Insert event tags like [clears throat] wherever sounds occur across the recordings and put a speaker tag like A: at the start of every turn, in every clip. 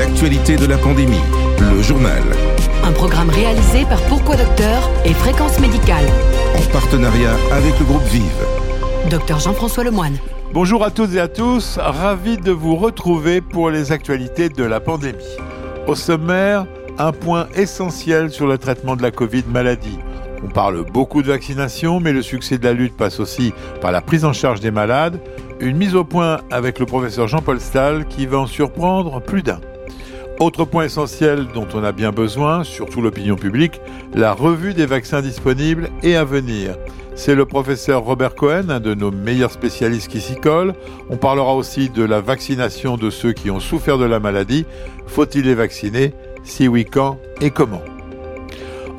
A: l'actualité de la pandémie, le journal.
B: Un programme réalisé par Pourquoi Docteur et Fréquence Médicale.
A: En partenariat avec le groupe Vive.
B: Docteur Jean-François Lemoine.
C: Bonjour à toutes et à tous, ravi de vous retrouver pour les actualités de la pandémie. Au sommaire, un point essentiel sur le traitement de la Covid maladie. On parle beaucoup de vaccination, mais le succès de la lutte passe aussi par la prise en charge des malades. Une mise au point avec le professeur Jean-Paul Stahl qui va en surprendre plus d'un. Autre point essentiel dont on a bien besoin, surtout l'opinion publique, la revue des vaccins disponibles et à venir. C'est le professeur Robert Cohen, un de nos meilleurs spécialistes qui s'y colle. On parlera aussi de la vaccination de ceux qui ont souffert de la maladie. Faut-il les vacciner? Si oui, quand et comment?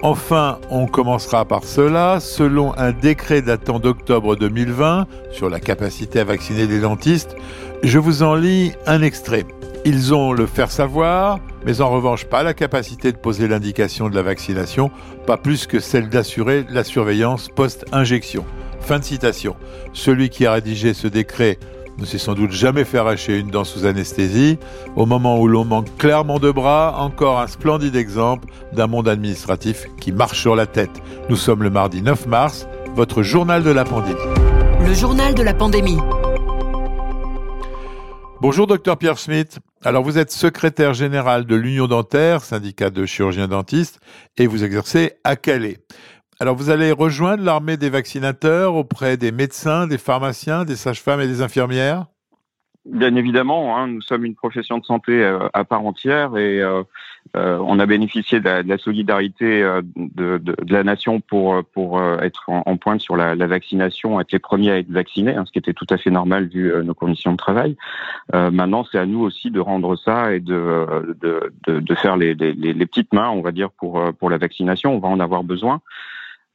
C: Enfin, on commencera par cela. Selon un décret datant d'octobre 2020 sur la capacité à vacciner les dentistes, je vous en lis un extrait. Ils ont le faire savoir, mais en revanche pas la capacité de poser l'indication de la vaccination, pas plus que celle d'assurer la surveillance post-injection. Fin de citation. Celui qui a rédigé ce décret ne s'est sans doute jamais fait arracher une dent sous anesthésie. Au moment où l'on manque clairement de bras, encore un splendide exemple d'un monde administratif qui marche sur la tête. Nous sommes le mardi 9 mars, votre journal de la pandémie.
B: Le journal de la pandémie.
C: Bonjour docteur Pierre Schmitt. Alors vous êtes secrétaire général de l'Union dentaire, syndicat de chirurgiens dentistes, et vous exercez à Calais. Alors vous allez rejoindre l'armée des vaccinateurs auprès des médecins, des pharmaciens, des sages-femmes et des infirmières?
D: Bien évidemment, hein, nous sommes une profession de santé euh, à part entière et euh, euh, on a bénéficié de la, de la solidarité de, de, de, la nation pour pour être en, en pointe sur la, la, vaccination, être les premiers à être vaccinés, hein, ce qui était tout à fait normal vu nos conditions de travail. maintenant, c'est à nous aussi de rendre ça et de de, de faire les, les, les, petites mains, on va dire, pour pour la vaccination. On va en avoir besoin.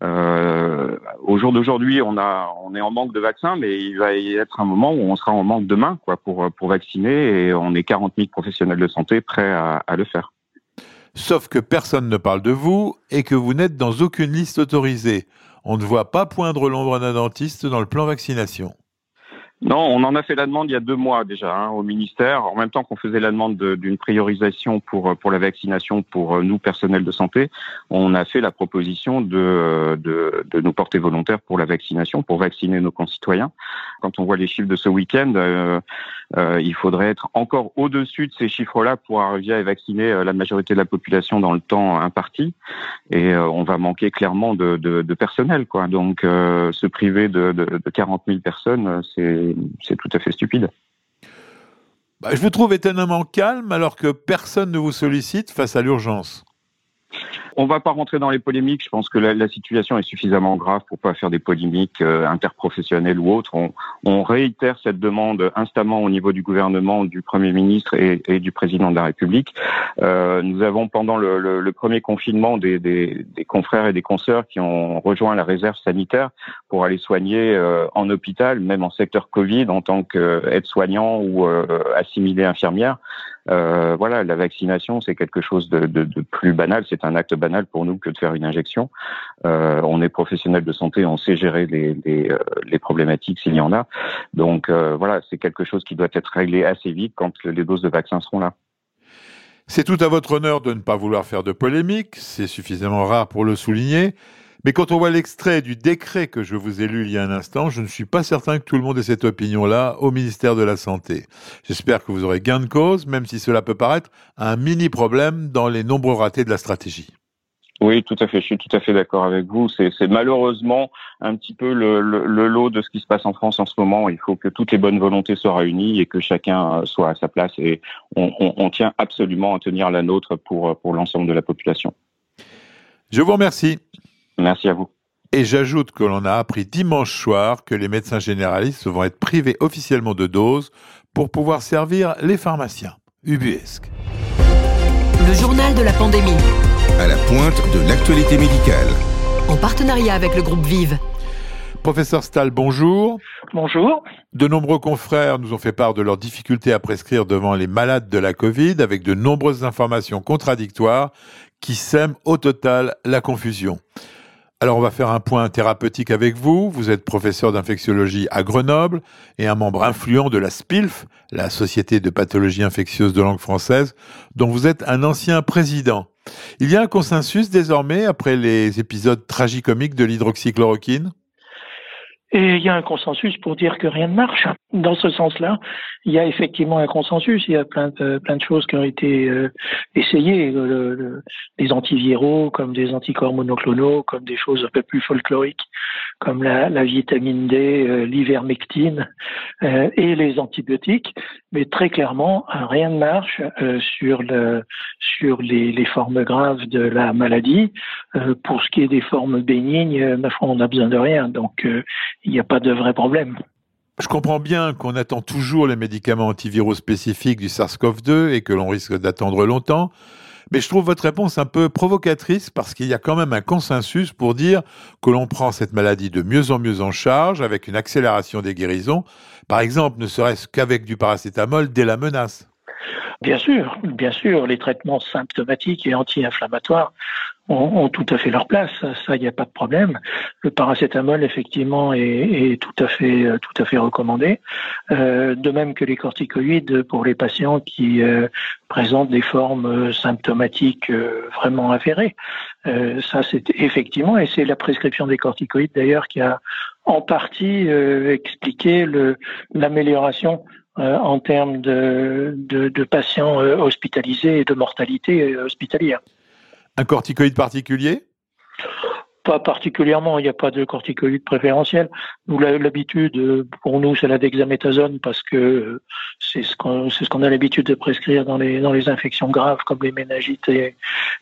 D: Euh, au jour d'aujourd'hui, on a, on est en manque de vaccins, mais il va y être un moment où on sera en manque demain, quoi, pour pour vacciner, et on est 40 000 professionnels de santé prêts à, à le faire.
C: Sauf que personne ne parle de vous et que vous n'êtes dans aucune liste autorisée. On ne voit pas poindre l'ombre d'un dentiste dans le plan vaccination.
D: Non, on en a fait la demande il y a deux mois déjà hein, au ministère, en même temps qu'on faisait la demande d'une priorisation pour pour la vaccination pour euh, nous personnels de santé, on a fait la proposition de, de, de nous porter volontaires pour la vaccination, pour vacciner nos concitoyens. Quand on voit les chiffres de ce week-end, euh, euh, il faudrait être encore au-dessus de ces chiffres-là pour arriver à vacciner euh, la majorité de la population dans le temps imparti, et euh, on va manquer clairement de, de, personnel, quoi. Donc, se priver de, de, de 40 000 personnes, c'est c'est tout à fait stupide.
C: Bah, je vous trouve étonnamment calme alors que personne ne vous sollicite face à l'urgence.
D: On va pas rentrer dans les polémiques. Je pense que la, la situation est suffisamment grave pour pas faire des polémiques euh, interprofessionnelles ou autres. On, on, réitère cette demande instamment au niveau du gouvernement, du Premier ministre et, et du Président de la République. Euh, nous avons pendant le, le, le premier confinement des, des, des, confrères et des consoeurs qui ont rejoint la réserve sanitaire pour aller soigner euh, en hôpital, même en secteur Covid, en tant qu'aide-soignant ou euh, assimilé infirmière. Euh, voilà, la vaccination, c'est quelque chose de, de, de plus banal. C'est un acte banal pour nous que de faire une injection. Euh, on est professionnel de santé, on sait gérer les, euh, problématiques s'il y en a. Donc euh, voilà, c'est quelque chose qui doit être réglé assez vite quand les doses de vaccins seront là.
C: C'est tout à votre honneur de ne pas vouloir faire de polémique, c'est suffisamment rare pour le souligner. Mais quand on voit l'extrait du décret que je vous ai lu il y a un instant, je ne suis pas certain que tout le monde ait cette opinion-là au ministère de la Santé. J'espère que vous aurez gain de cause, même si cela peut paraître un mini problème dans les nombreux ratés de la stratégie.
D: Oui, tout à fait. Je suis tout à fait d'accord avec vous. C'est malheureusement un petit peu le, le, le, lot de ce qui se passe en France en ce moment. Il faut que toutes les bonnes volontés soient réunies et que chacun soit à sa place. Et on, on, on tient absolument à tenir la nôtre pour, pour l'ensemble de la population.
C: Je vous remercie.
D: Merci à vous.
C: Et j'ajoute que l'on a appris dimanche soir que les médecins généralistes vont être privés officiellement de doses pour pouvoir servir les pharmaciens. Ubuesque.
B: Le journal de la pandémie.
A: À la pointe de l'actualité médicale.
B: En partenariat avec le groupe Vive.
C: Professeur Stahl, bonjour.
E: Bonjour.
C: De nombreux confrères nous ont fait part de leurs difficultés à prescrire devant les malades de la Covid avec de nombreuses informations contradictoires qui sèment au total la confusion. Alors on va faire un point thérapeutique avec vous. Vous êtes professeur d'infectiologie à Grenoble et un membre influent de la SPILF, la Société de pathologie infectieuse de langue française, dont vous êtes un ancien président. Il y a un consensus désormais après les épisodes tragicomiques de l'hydroxychloroquine?
E: Et il y a un consensus pour dire que rien ne marche. Dans ce sens-là, il y a effectivement un consensus. Il y a plein de, plein de choses qui ont été euh, essayées, le, des antiviraux, comme des anticorps monoclonaux, comme des choses un peu plus folkloriques, comme la, la vitamine D, euh, l'ivermectine euh, et les antibiotiques. Mais très clairement, rien ne marche sur, le, sur les, les, formes graves de la maladie. pour ce qui est des formes bénignes, on n'a besoin de rien. Donc il n'y a pas de vrai problème.
C: Je comprends bien qu'on attend toujours les médicaments antiviraux spécifiques du SARS-CoV-2 et que l'on risque d'attendre longtemps. Mais je trouve votre réponse un peu provocatrice parce qu'il y a quand même un consensus pour dire que l'on prend cette maladie de mieux en mieux en charge avec une accélération des guérisons, par exemple, ne serait-ce qu'avec du paracétamol dès la menace.
E: Bien sûr, bien sûr, les traitements symptomatiques et anti-inflammatoires ont, tout à fait leur place. Ça, il n'y a pas de problème. Le paracétamol, effectivement, est, tout à fait, tout à fait recommandé. Euh, de même que les corticoïdes pour les patients qui euh, présentent des formes symptomatiques euh, vraiment avérées. ça, c'est effectivement, et c'est la prescription des corticoïdes d'ailleurs qui a en partie expliqué l'amélioration en termes de, de, de patients hospitalisés et de mortalité hospitalière.
C: Un corticoïde particulier?
E: Pas particulièrement, il n'y a pas de corticoïde préférentiel. Nous, l'habitude, pour nous, c'est la dexaméthasone parce que c'est ce qu'on ce a l'habitude de prescrire dans les dans les infections graves comme les méningites et,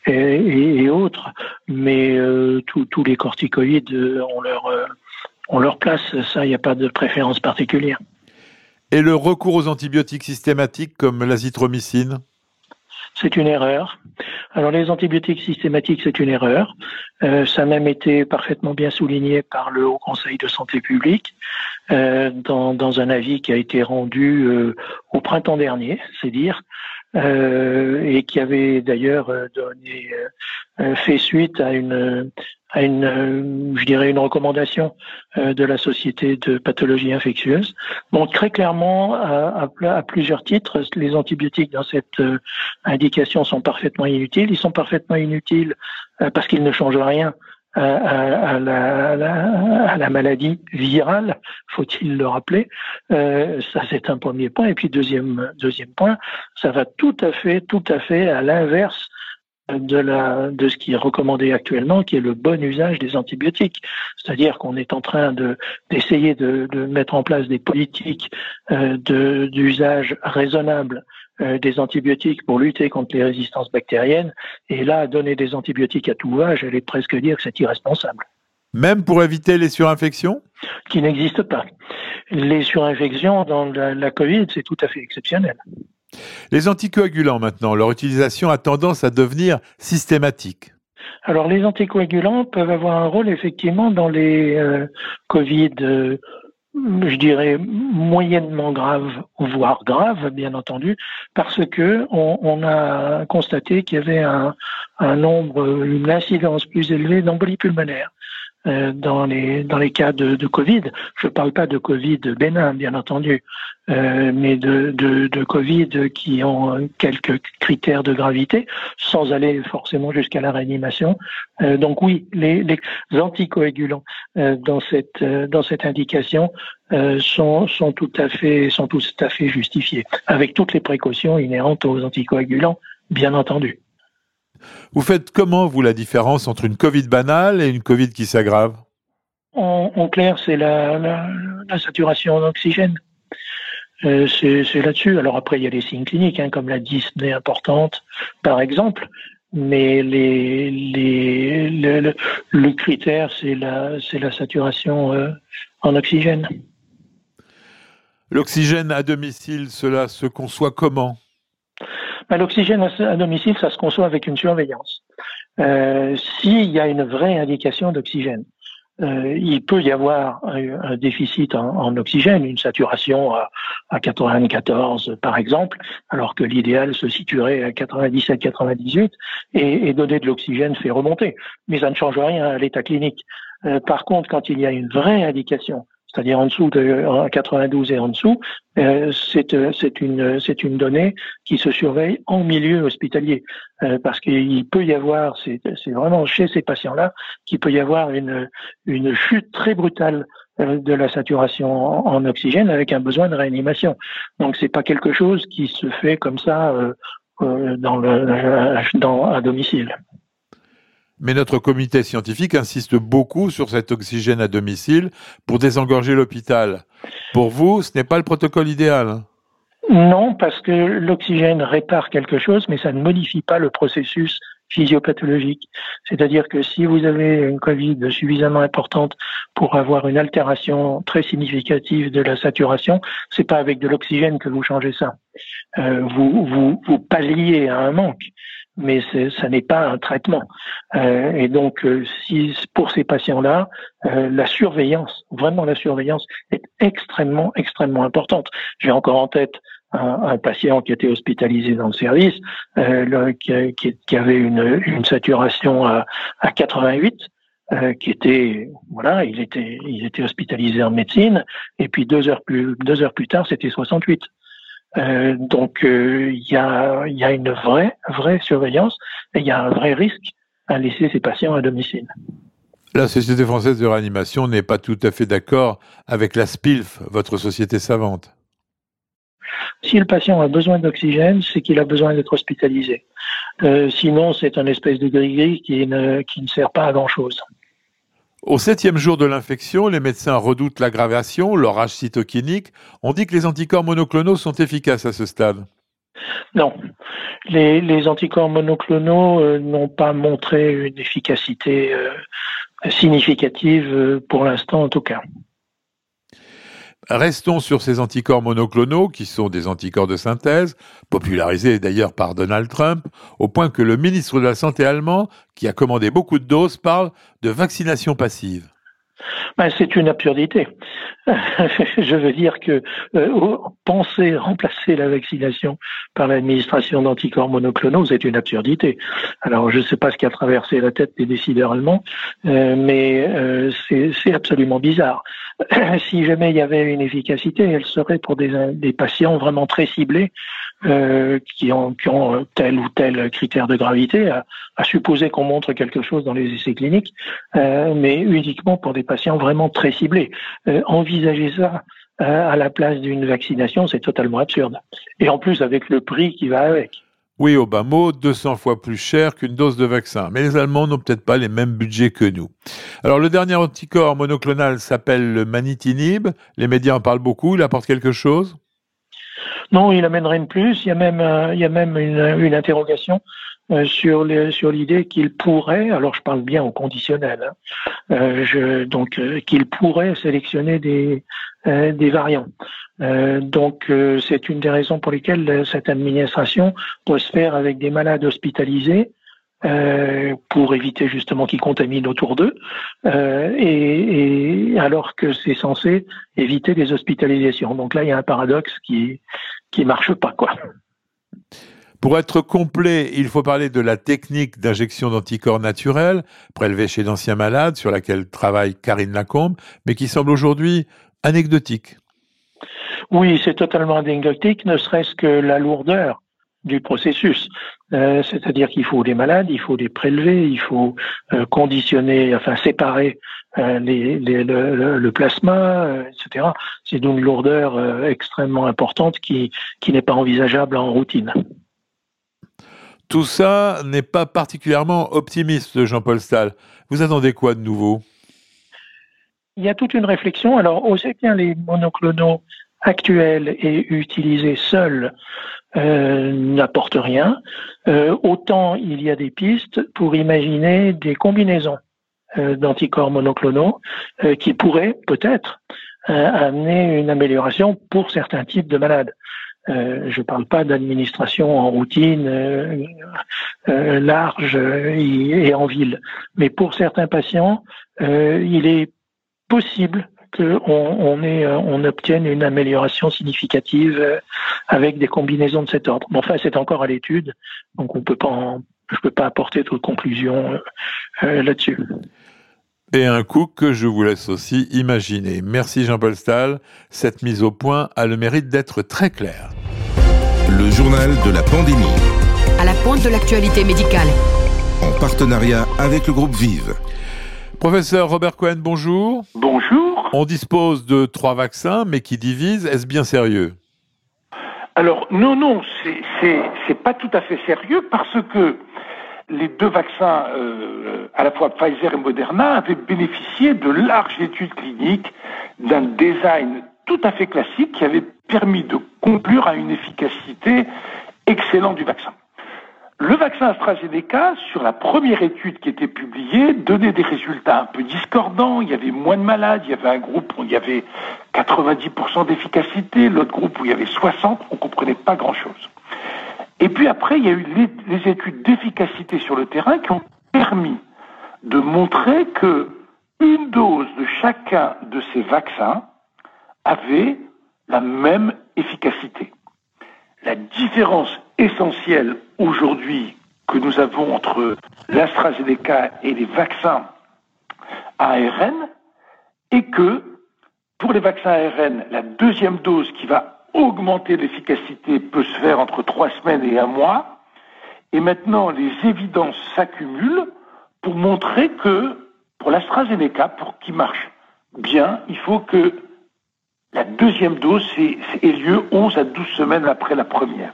E: et, autres. Mais euh, tous les corticoïdes ont leur ont leur place. Ça, il n'y a pas de préférence particulière.
C: Et le recours aux antibiotiques systématiques comme l'azithromycine?
E: C'est une erreur. Alors les antibiotiques systématiques, c'est une erreur. Euh, ça a même été parfaitement bien souligné par le Haut Conseil de santé publique euh, dans, un avis qui a été rendu euh, au printemps dernier, c'est dire, et qui avait d'ailleurs euh, donné euh, fait suite à une à une, je dirais, une recommandation de la Société de pathologie infectieuse. Donc très clairement, à, plusieurs titres, les antibiotiques dans cette indication sont parfaitement inutiles. Ils sont parfaitement inutiles parce qu'ils ne changent rien à, la, maladie virale, faut-il le rappeler. Euh, ça, c'est un premier point. Et puis deuxième deuxième point, ça va tout à fait, tout à fait à l'inverse de, la, de ce qui est recommandé actuellement, qui est le bon usage des antibiotiques. C'est-à-dire qu'on est en train de, d'essayer de, de, mettre en place des politiques euh, de, d'usage raisonnable euh, des antibiotiques pour lutter contre les résistances bactériennes. Et là, donner des antibiotiques à tout va, j'allais presque dire que c'est irresponsable.
C: Même pour éviter les surinfections?
E: Qui n'existent pas. Les surinfections dans la, la Covid, c'est tout à fait exceptionnel.
C: Les anticoagulants maintenant, leur utilisation a tendance à devenir systématique.
E: Alors les anticoagulants peuvent avoir un rôle effectivement dans les euh, Covid euh, je dirais moyennement grave, voire grave, bien entendu, parce que on, a constaté qu'il y avait un, un, nombre, une incidence plus élevée d'embolie pulmonaire. Euh, dans les dans les cas de, de Covid. Je ne parle pas de Covid bénin, bien entendu, euh, mais de, de, de, Covid qui ont quelques critères de gravité, sans aller forcément jusqu'à la réanimation. Euh, donc oui, les, les anticoagulants euh, dans cette euh, dans cette indication sont sont tout à fait sont tout à fait justifiés, avec toutes les précautions inhérentes aux anticoagulants, bien entendu.
C: Vous faites comment, vous, la différence entre une Covid banale et une Covid qui s'aggrave?
E: En, clair, c'est la, la, saturation en oxygène. Euh, c'est là-dessus. Alors après, il y a les signes cliniques, hein, comme la dyspnée importante, par exemple. Mais les, les, le, le, critère, c'est la, la saturation euh, en oxygène.
C: L'oxygène à domicile, cela se conçoit comment?
E: L'oxygène à domicile, ça se conçoit avec une surveillance. Euh, S'il y a une vraie indication d'oxygène, euh, il peut y avoir un, déficit en, oxygène, une saturation à, à 94 par exemple, alors que l'idéal se situerait à 97-98 et, et donner de l'oxygène fait remonter. Mais ça ne change rien à l'état clinique. Euh, par contre, quand il y a une vraie indication c'est-à-dire en dessous de 92 et en dessous, euh, euh, c'est une c'est une donnée qui se surveille en milieu hospitalier euh, parce qu'il peut y avoir c'est vraiment chez ces patients-là qu'il peut y avoir une une chute très brutale de la saturation en, oxygène avec un besoin de réanimation. Donc c'est pas quelque chose qui se fait comme ça dans le dans à domicile.
C: Mais notre comité scientifique insiste beaucoup sur cet oxygène à domicile pour désengorger l'hôpital. Pour vous, ce n'est pas le protocole idéal hein?
E: Non, parce que l'oxygène répare quelque chose, mais ça ne modifie pas le processus physiopathologique. C'est-à-dire que si vous avez une Covid suffisamment importante pour avoir une altération très significative de la saturation, c'est pas avec de l'oxygène que vous changez ça. Euh, vous, vous, vous palliez à un manque mais ça n'est pas un traitement. Euh, et donc, euh, si pour ces patients-là, euh, la surveillance, vraiment la surveillance, est extrêmement, extrêmement importante. J'ai encore en tête un, un, patient qui était hospitalisé dans le service, le, qui, qui, avait une, une saturation à, à 88. qui était voilà, il était il était hospitalisé en médecine et puis deux heures plus deux heures plus tard c'était 68. Euh, donc euh, il y, a, y, a, une vraie, vraie surveillance et il y a un vrai risque à laisser ces patients à domicile.
C: La Société française de réanimation n'est pas tout à fait d'accord avec la SPILF, votre société savante.
E: Si le patient a besoin d'oxygène, c'est qu'il a besoin d'être hospitalisé. Euh, sinon, c'est un espèce de gris-gris qui ne, qui ne sert pas à grand-chose.
C: Au septième jour de l'infection, les médecins redoutent l'aggravation, l'orage cytokinique. On dit que les anticorps monoclonaux sont efficaces à ce stade.
E: Non, les, anticorps monoclonaux euh, n'ont pas montré une efficacité euh, significative euh, pour l'instant en tout cas.
C: Restons sur ces anticorps monoclonaux, qui sont des anticorps de synthèse, popularisés d'ailleurs par Donald Trump, au point que le ministre de la Santé allemand, qui a commandé beaucoup de doses, parle de vaccination passive.
E: Ben, c'est une absurdité. [laughs] Je veux dire que euh, penser remplacer la vaccination par l'administration d'anticorps monoclonaux, c'est une absurdité. Alors, je ne sais pas ce qui a traversé la tête des décideurs allemands, euh, mais euh, c'est absolument bizarre. [clears throat] si jamais il y avait une efficacité, elle serait pour des, des patients vraiment très ciblés euh, qui, ont, ont, tel ou tel critère de gravité, à, supposer qu'on montre quelque chose dans les essais cliniques, euh, mais uniquement pour des patients vraiment très ciblés. Euh, envisager ça euh, à la place d'une vaccination, c'est totalement absurde. Et en plus, avec le prix qui va avec.
C: Oui, au bas mot, 200 fois plus cher qu'une dose de vaccin. Mais les Allemands n'ont peut-être pas les mêmes budgets que nous. Alors, le dernier anticorps monoclonal s'appelle le manitinib. Les médias en parlent beaucoup. Il apporte quelque chose?
E: Non, il amènerait une plus. Il y a même, euh, une, interrogation euh, sur l'idée qu'il pourrait, alors je parle bien au conditionnel, hein, euh, donc qu'il pourrait sélectionner des des variants. donc c'est une des raisons pour lesquelles cette administration doit se faire avec des malades hospitalisés euh, pour éviter justement qu'ils contaminent autour d'eux, euh, et, alors que c'est censé éviter les hospitalisations. Donc là, il y a un paradoxe qui qui marche pas, quoi.
C: Pour être complet, il faut parler de la technique d'injection d'anticorps naturels prélevés chez d'anciens malades, sur laquelle travaille Karine Lacombe, mais qui semble aujourd'hui anecdotique.
E: Oui, c'est totalement anecdotique, ne serait-ce que la lourdeur du processus. Euh, c'est-à-dire qu'il faut les malades, il faut les prélever, il faut euh, conditionner, enfin séparer euh, les, le, plasma, etc. C'est d'une lourdeur extrêmement importante qui, qui n'est pas envisageable en routine.
C: Tout ça n'est pas particulièrement optimiste, Jean-Paul Stahl. Vous attendez quoi de nouveau?
E: Il y a toute une réflexion. Alors, aussi bien les monoclonaux actuels et utilisés seuls euh, n'apporte rien, euh, autant il y a des pistes pour imaginer des combinaisons euh, d'anticorps monoclonaux qui pourraient peut-être amener une amélioration pour certains types de malades. je ne parle pas d'administration en routine large et, en ville. Mais pour certains patients, il est possible qu'on on, on obtienne une amélioration significative avec des combinaisons de cet ordre. Mais enfin, c'est encore à l'étude, donc on peut pas je ne peux pas apporter d'autres conclusions là-dessus
C: et un coût que je vous laisse aussi imaginer. Merci Jean-Paul Stahl. Cette mise au point a le mérite d'être très claire.
A: Le journal de la pandémie.
B: À la pointe de l'actualité médicale.
A: En partenariat avec le groupe Vive.
C: Professeur Robert Cohen, bonjour.
F: Bonjour.
C: On dispose de trois vaccins, mais qui divisent. Est-ce bien sérieux?
F: Alors, non, non, c'est pas tout à fait sérieux parce que les deux vaccins, euh, à la fois Pfizer et Moderna, avaient bénéficié de larges études cliniques, d'un design tout à fait classique qui avait permis de conclure à une efficacité excellente du vaccin. Le vaccin AstraZeneca, sur la première étude qui était publiée, donnait des résultats un peu discordants. Il y avait moins de malades, il y avait un groupe où il y avait 90% d'efficacité, l'autre groupe où il y avait 60%, on ne comprenait pas grand-chose. Et puis après, il y a eu les, études d'efficacité sur le terrain qui ont permis de montrer que une dose de chacun de ces vaccins avait la même efficacité. La différence essentielle aujourd'hui que nous avons entre l'AstraZeneca et les vaccins ARN est que pour les vaccins ARN, la deuxième dose qui va augmenter l'efficacité peut se faire entre trois semaines et un mois. Et maintenant, les évidences s'accumulent pour montrer que pour l'AstraZeneca, pour qu'il marche bien, il faut que la deuxième dose ait, lieu 11 à 12 semaines après la première.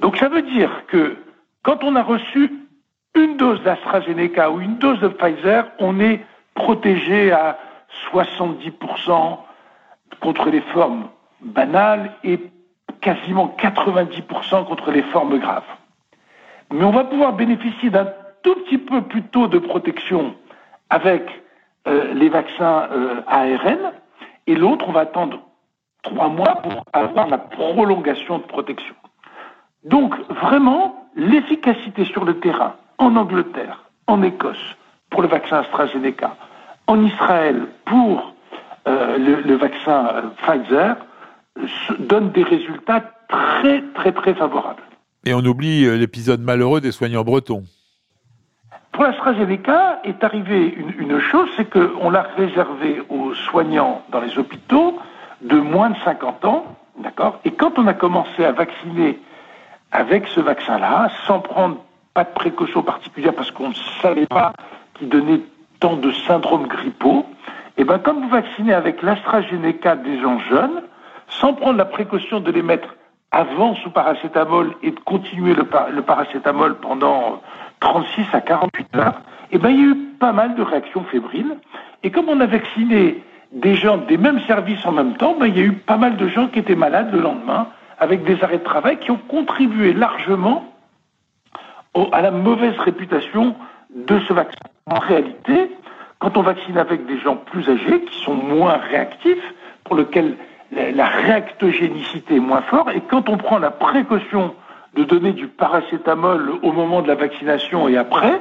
F: Donc ça veut dire que quand on a reçu une dose d'AstraZeneca ou une dose de Pfizer, on est protégé à 70% contre les formes banal et quasiment 90% contre les formes graves. Mais on va pouvoir bénéficier d'un tout petit peu plus tôt de protection avec euh, les vaccins euh, ARN et l'autre, on va attendre trois mois pour avoir la prolongation de protection. Donc vraiment, l'efficacité sur le terrain en Angleterre, en Écosse pour le vaccin AstraZeneca, en Israël pour euh, le, vaccin Pfizer donne des résultats très très très favorables.
C: Et on oublie euh, l'épisode malheureux des soignants bretons.
F: Pour l'AstraZeneca est arrivée une, chose, c'est qu'on l'a réservé aux soignants dans les hôpitaux de moins de 50 ans, d'accord? Et quand on a commencé à vacciner avec ce vaccin-là, sans prendre pas de précautions particulières parce qu'on ne savait pas qu'il donnait tant de syndrome grippaux, et eh ben quand vous vaccinez avec l'AstraZeneca des gens jeunes, sans prendre la précaution de les mettre avant sous paracétamol et de continuer le, paracétamol pendant 36 à 48 heures, eh ben, il y a eu pas mal de réactions fébriles. Et comme on a vacciné des gens des mêmes services en même temps, ben, il y a eu pas mal de gens qui étaient malades le lendemain, avec des arrêts de travail qui ont contribué largement à la mauvaise réputation de ce vaccin. En réalité, quand on vaccine avec des gens plus âgés, qui sont moins réactifs, pour lesquels la réactogénicité est moins forte. Et quand on prend la précaution de donner du paracétamol au moment de la vaccination et après,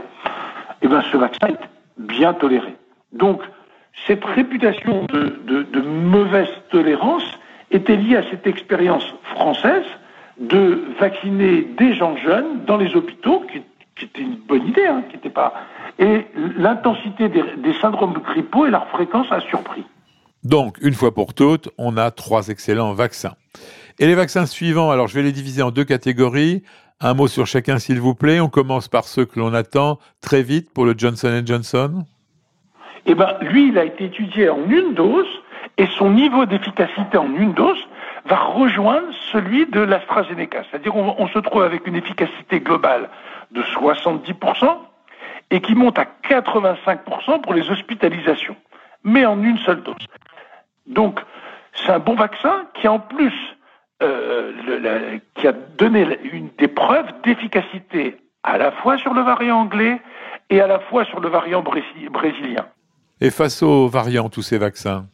F: eh ben, ce vaccin est bien toléré. Donc, cette réputation de, mauvaise tolérance était liée à cette expérience française de vacciner des gens jeunes dans les hôpitaux, qui, était une bonne idée, hein, qui n'était pas. Et l'intensité des, des syndromes de grippaux et leur fréquence a surpris.
C: Donc, une fois pour toutes, on a trois excellents vaccins. Et les vaccins suivants, alors je vais les diviser en deux catégories. Un mot sur chacun, s'il vous plaît. On commence par ceux que l'on attend très vite pour le Johnson Johnson.
F: Eh bien, lui, il a été étudié en une dose et son niveau d'efficacité en une dose va rejoindre celui de l'AstraZeneca. C'est-à-dire on se trouve avec une efficacité globale de 70% et qui monte à 85% pour les hospitalisations, mais en une seule dose. Donc, c'est un bon vaccin qui, en plus, euh, qui a donné une, des preuves d'efficacité à la fois sur le variant anglais et à la fois sur le variant brésilien.
C: Et face aux variants, tous ces vaccins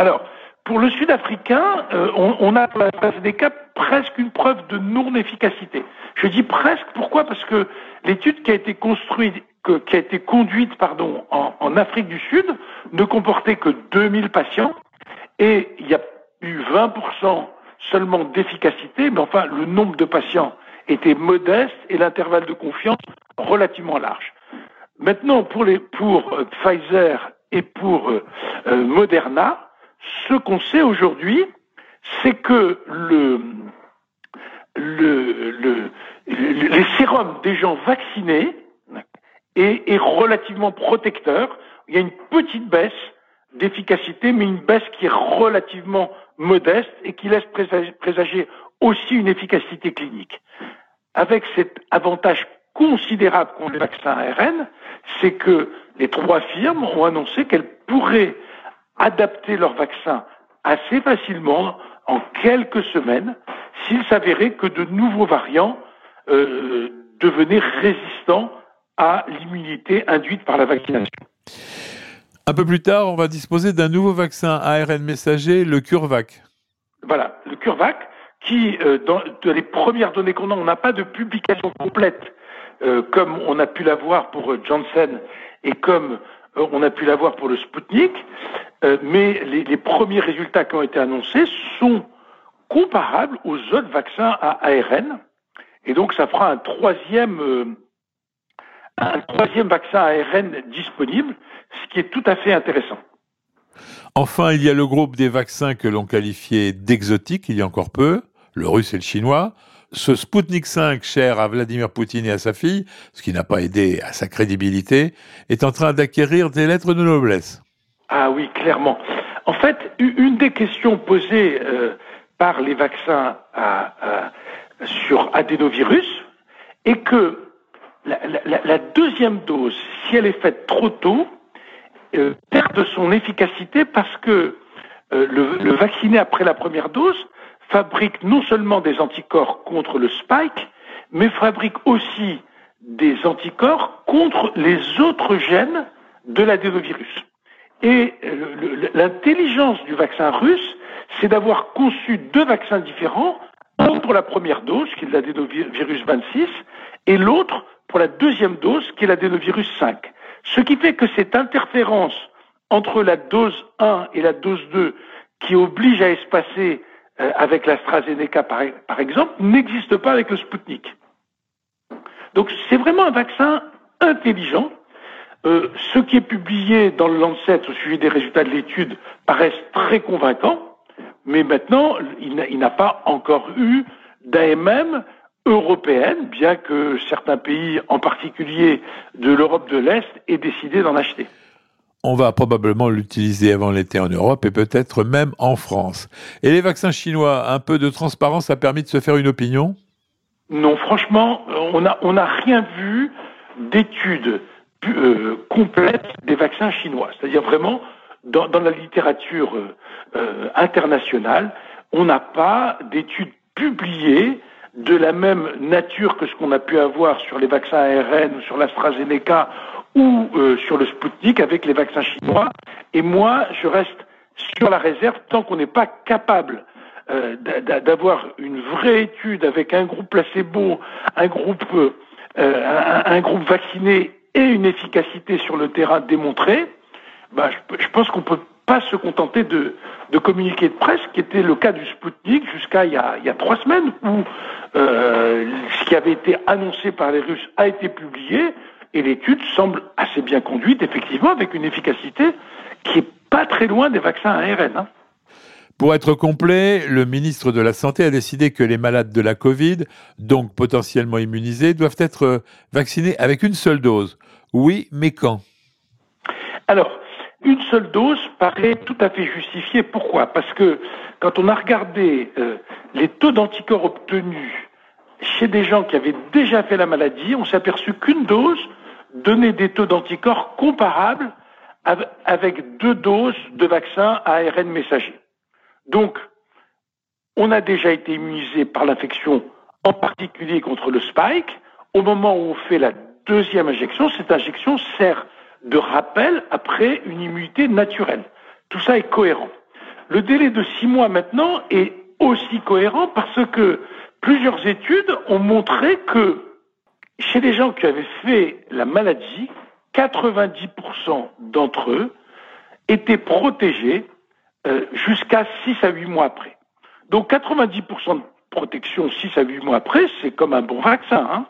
F: Alors, pour le sud-africain, euh, on, a pour la cas presque une preuve de non-efficacité. Je dis presque, pourquoi? Parce que l'étude qui a été construite, qui a été conduite pardon, en, en Afrique du Sud ne comportait que 2000 patients et il y a eu 20% seulement d'efficacité, mais enfin le nombre de patients était modeste et l'intervalle de confiance relativement large. Maintenant, pour, les, pour euh, Pfizer et pour euh, euh, Moderna, ce qu'on sait aujourd'hui, c'est que le, le, le, les sérums des gens vaccinés est, relativement protecteur. Il y a une petite baisse d'efficacité, mais une baisse qui est relativement modeste et qui laisse présager aussi une efficacité clinique. Avec cet avantage considérable qu'ont les vaccins ARN, c'est que les trois firmes ont annoncé qu'elles pourraient adapter leurs vaccins assez facilement en quelques semaines s'il s'avérait que de nouveaux variants euh, devenaient résistants à l'immunité induite par la vaccination.
C: Un peu plus tard, on va disposer d'un nouveau vaccin ARN messager, le CureVac.
F: Voilà, le CureVac, qui, euh, dans les premières données qu'on a, on n'a pas de publication complète, euh, comme on a pu l'avoir pour Janssen et comme on a pu l'avoir pour le Sputnik, euh, mais les, premiers résultats qui ont été annoncés sont comparables aux autres vaccins à ARN, et donc ça fera un troisième, un troisième vaccin ARN disponible, ce qui est tout à fait intéressant.
C: Enfin, il y a le groupe des vaccins que l'on qualifiait d'exotiques il y a encore peu, le russe et le chinois. Ce Sputnik 5, cher à Vladimir Poutine et à sa fille, ce qui n'a pas aidé à sa crédibilité, est en train d'acquérir des lettres de noblesse.
F: Ah oui, clairement. En fait, une des questions posées euh, par les vaccins sur adénovirus est que la, deuxième dose, si elle est faite trop tôt, euh, perd de son efficacité parce que euh, le, le, vacciné après la première dose fabrique non seulement des anticorps contre le spike, mais fabrique aussi des anticorps contre les autres gènes de l'adénovirus. Et l'intelligence du vaccin russe, c'est d'avoir conçu deux vaccins différents, un pour la première dose, qui est l'adénovirus 26, et l'autre pour la deuxième dose, qui est l'adénovirus 5. Ce qui fait que cette interférence entre la dose 1 et la dose 2, qui oblige à espacer euh, avec l'AstraZeneca par, par exemple, n'existe pas avec le Sputnik. Donc c'est vraiment un vaccin intelligent. Euh, ce qui est publié dans le Lancet au sujet des résultats de l'étude paraissent très convaincants, mais maintenant, il n'a pas encore eu d'AMM européenne, bien que certains pays, en particulier de l'Europe de l'Est, aient décidé d'en acheter
C: on va probablement l'utiliser avant l'été en Europe et peut-être même en France. Et les vaccins chinois, un peu de transparence a permis de se faire une opinion?
F: Non, franchement, on n'a rien vu d'études euh, complètes des vaccins chinois. C'est-à-dire vraiment, dans, dans, la littérature euh, internationale, on n'a pas d'études publiées de la même nature que ce qu'on a pu avoir sur les vaccins ARN ou sur l'AstraZeneca ou euh, sur le Sputnik avec les vaccins chinois. Et moi, je reste sur la réserve tant qu'on n'est pas capable euh, d'avoir une vraie étude avec un groupe placebo, un groupe, euh, un, groupe vacciné et une efficacité sur le terrain démontrée. Je, je pense qu'on peut pas se contenter de, de communiquer de presse, qui était le cas du Sputnik jusqu'à il, il, y a trois semaines, où euh, ce qui avait été annoncé par les Russes a été publié, et l'étude semble assez bien conduite, effectivement, avec une efficacité qui est pas très loin des vaccins ARN. Hein.
C: Pour être complet, le ministre de la Santé a décidé que les malades de la Covid, donc potentiellement immunisés, doivent être vaccinés avec une seule dose. Oui, mais quand?
F: Alors, une seule dose paraît tout à fait justifiée. Pourquoi? Parce que quand on a regardé euh, les taux d'anticorps obtenus chez des gens qui avaient déjà fait la maladie, on s'est aperçu qu'une dose donner des taux d'anticorps comparables avec deux doses de vaccin ARN messager. Donc, on a déjà été immunisé par l'infection, en particulier contre le spike. Au moment où on fait la deuxième injection, cette injection sert de rappel après une immunité naturelle. Tout ça est cohérent. Le délai de six mois maintenant est aussi cohérent parce que plusieurs études ont montré que chez les gens qui avaient fait la maladie, 90% d'entre eux étaient protégés euh, jusqu'à 6 à 8 mois après. Donc 90% de protection 6 à 8 mois après, c'est comme un bon vaccin. Hein.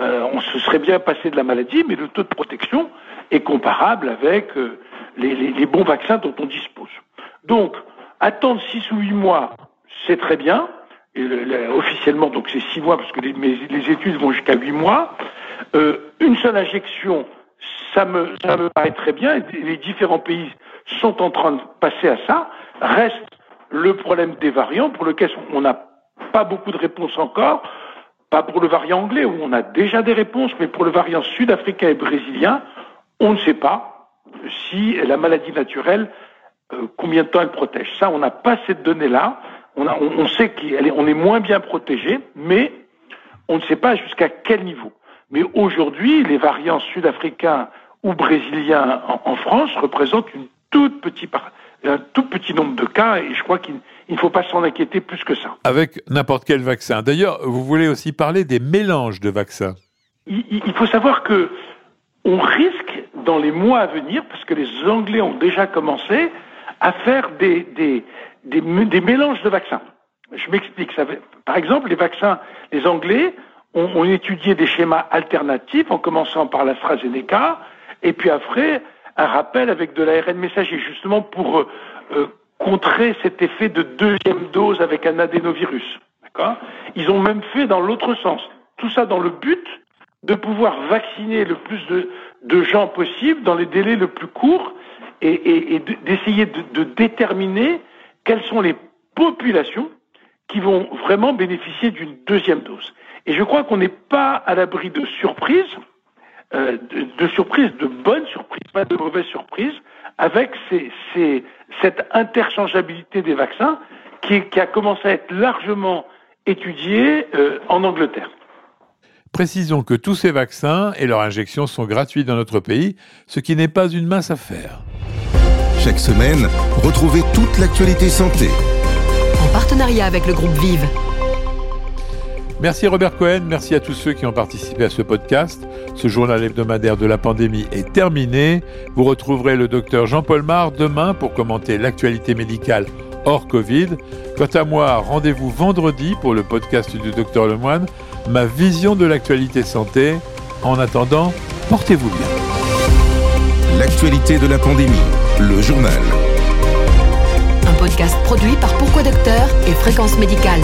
F: Euh, on se serait bien passé de la maladie, mais le taux de protection est comparable avec euh, les, bons vaccins dont on dispose. Donc, attendre 6 ou 8 mois, c'est très bien. Officiellement, donc c'est 6 mois, parce que les, études vont jusqu'à 8 mois. Euh, une seule injection, ça me, ça me paraît très bien. Les différents pays sont en train de passer à ça. Reste le problème des variants, pour lequel on n'a pas beaucoup de réponses encore. Pas pour le variant anglais, où on a déjà des réponses, mais pour le variant sud-africain et brésilien, on ne sait pas si la maladie naturelle, euh, combien de temps elle protège. Ça, on n'a pas cette donnée-là. On, a, on, on sait qu'on est moins bien protégé, mais on ne sait pas jusqu'à quel niveau. Mais aujourd'hui, les variants sud-africains ou brésiliens en, en, France représentent une toute petite part un tout petit nombre de cas et je crois qu'il ne faut pas s'en inquiéter plus que ça.
C: Avec n'importe quel vaccin. D'ailleurs, vous voulez aussi parler des mélanges de vaccins.
F: Il, il, faut savoir que on risque dans les mois à venir, parce que les Anglais ont déjà commencé à faire des, des, des, mélanges de vaccins. Je m'explique. Par exemple, les vaccins, les Anglais ont, étudié des schémas alternatifs en commençant par l'AstraZeneca et puis après un rappel avec de l'ARN messager, justement pour euh, euh, contrer cet effet de deuxième dose avec un adénovirus. D'accord? Ils ont même fait dans l'autre sens. Tout ça dans le but de pouvoir vacciner le plus de, gens possible dans les délais le plus courts et, d'essayer de, de déterminer quelles sont les populations qui vont vraiment bénéficier d'une deuxième dose. Et je crois qu'on n'est pas à l'abri de surprises euh, de, surprises, de bonnes surprises, pas de mauvaises surprises, avec cette interchangeabilité des vaccins qui, qui, a commencé à être largement étudiée euh, en Angleterre.
C: Précisons que tous ces vaccins et leurs injections sont gratuits dans notre pays, ce qui n'est pas une mince affaire.
A: Chaque semaine, retrouvez toute l'actualité santé.
B: En partenariat avec le groupe Vive.
C: Merci Robert Cohen, merci à tous ceux qui ont participé à ce podcast. Ce journal hebdomadaire de la pandémie est terminé. Vous retrouverez le docteur Jean-Paul Mar demain pour commenter l'actualité médicale hors Covid. Quant à moi, rendez-vous vendredi pour le podcast du docteur Lemoine, ma vision de l'actualité santé. En attendant, portez-vous bien.
A: L'actualité de la pandémie, le journal.
B: Un podcast produit par Pourquoi Docteur et Fréquence Médicale.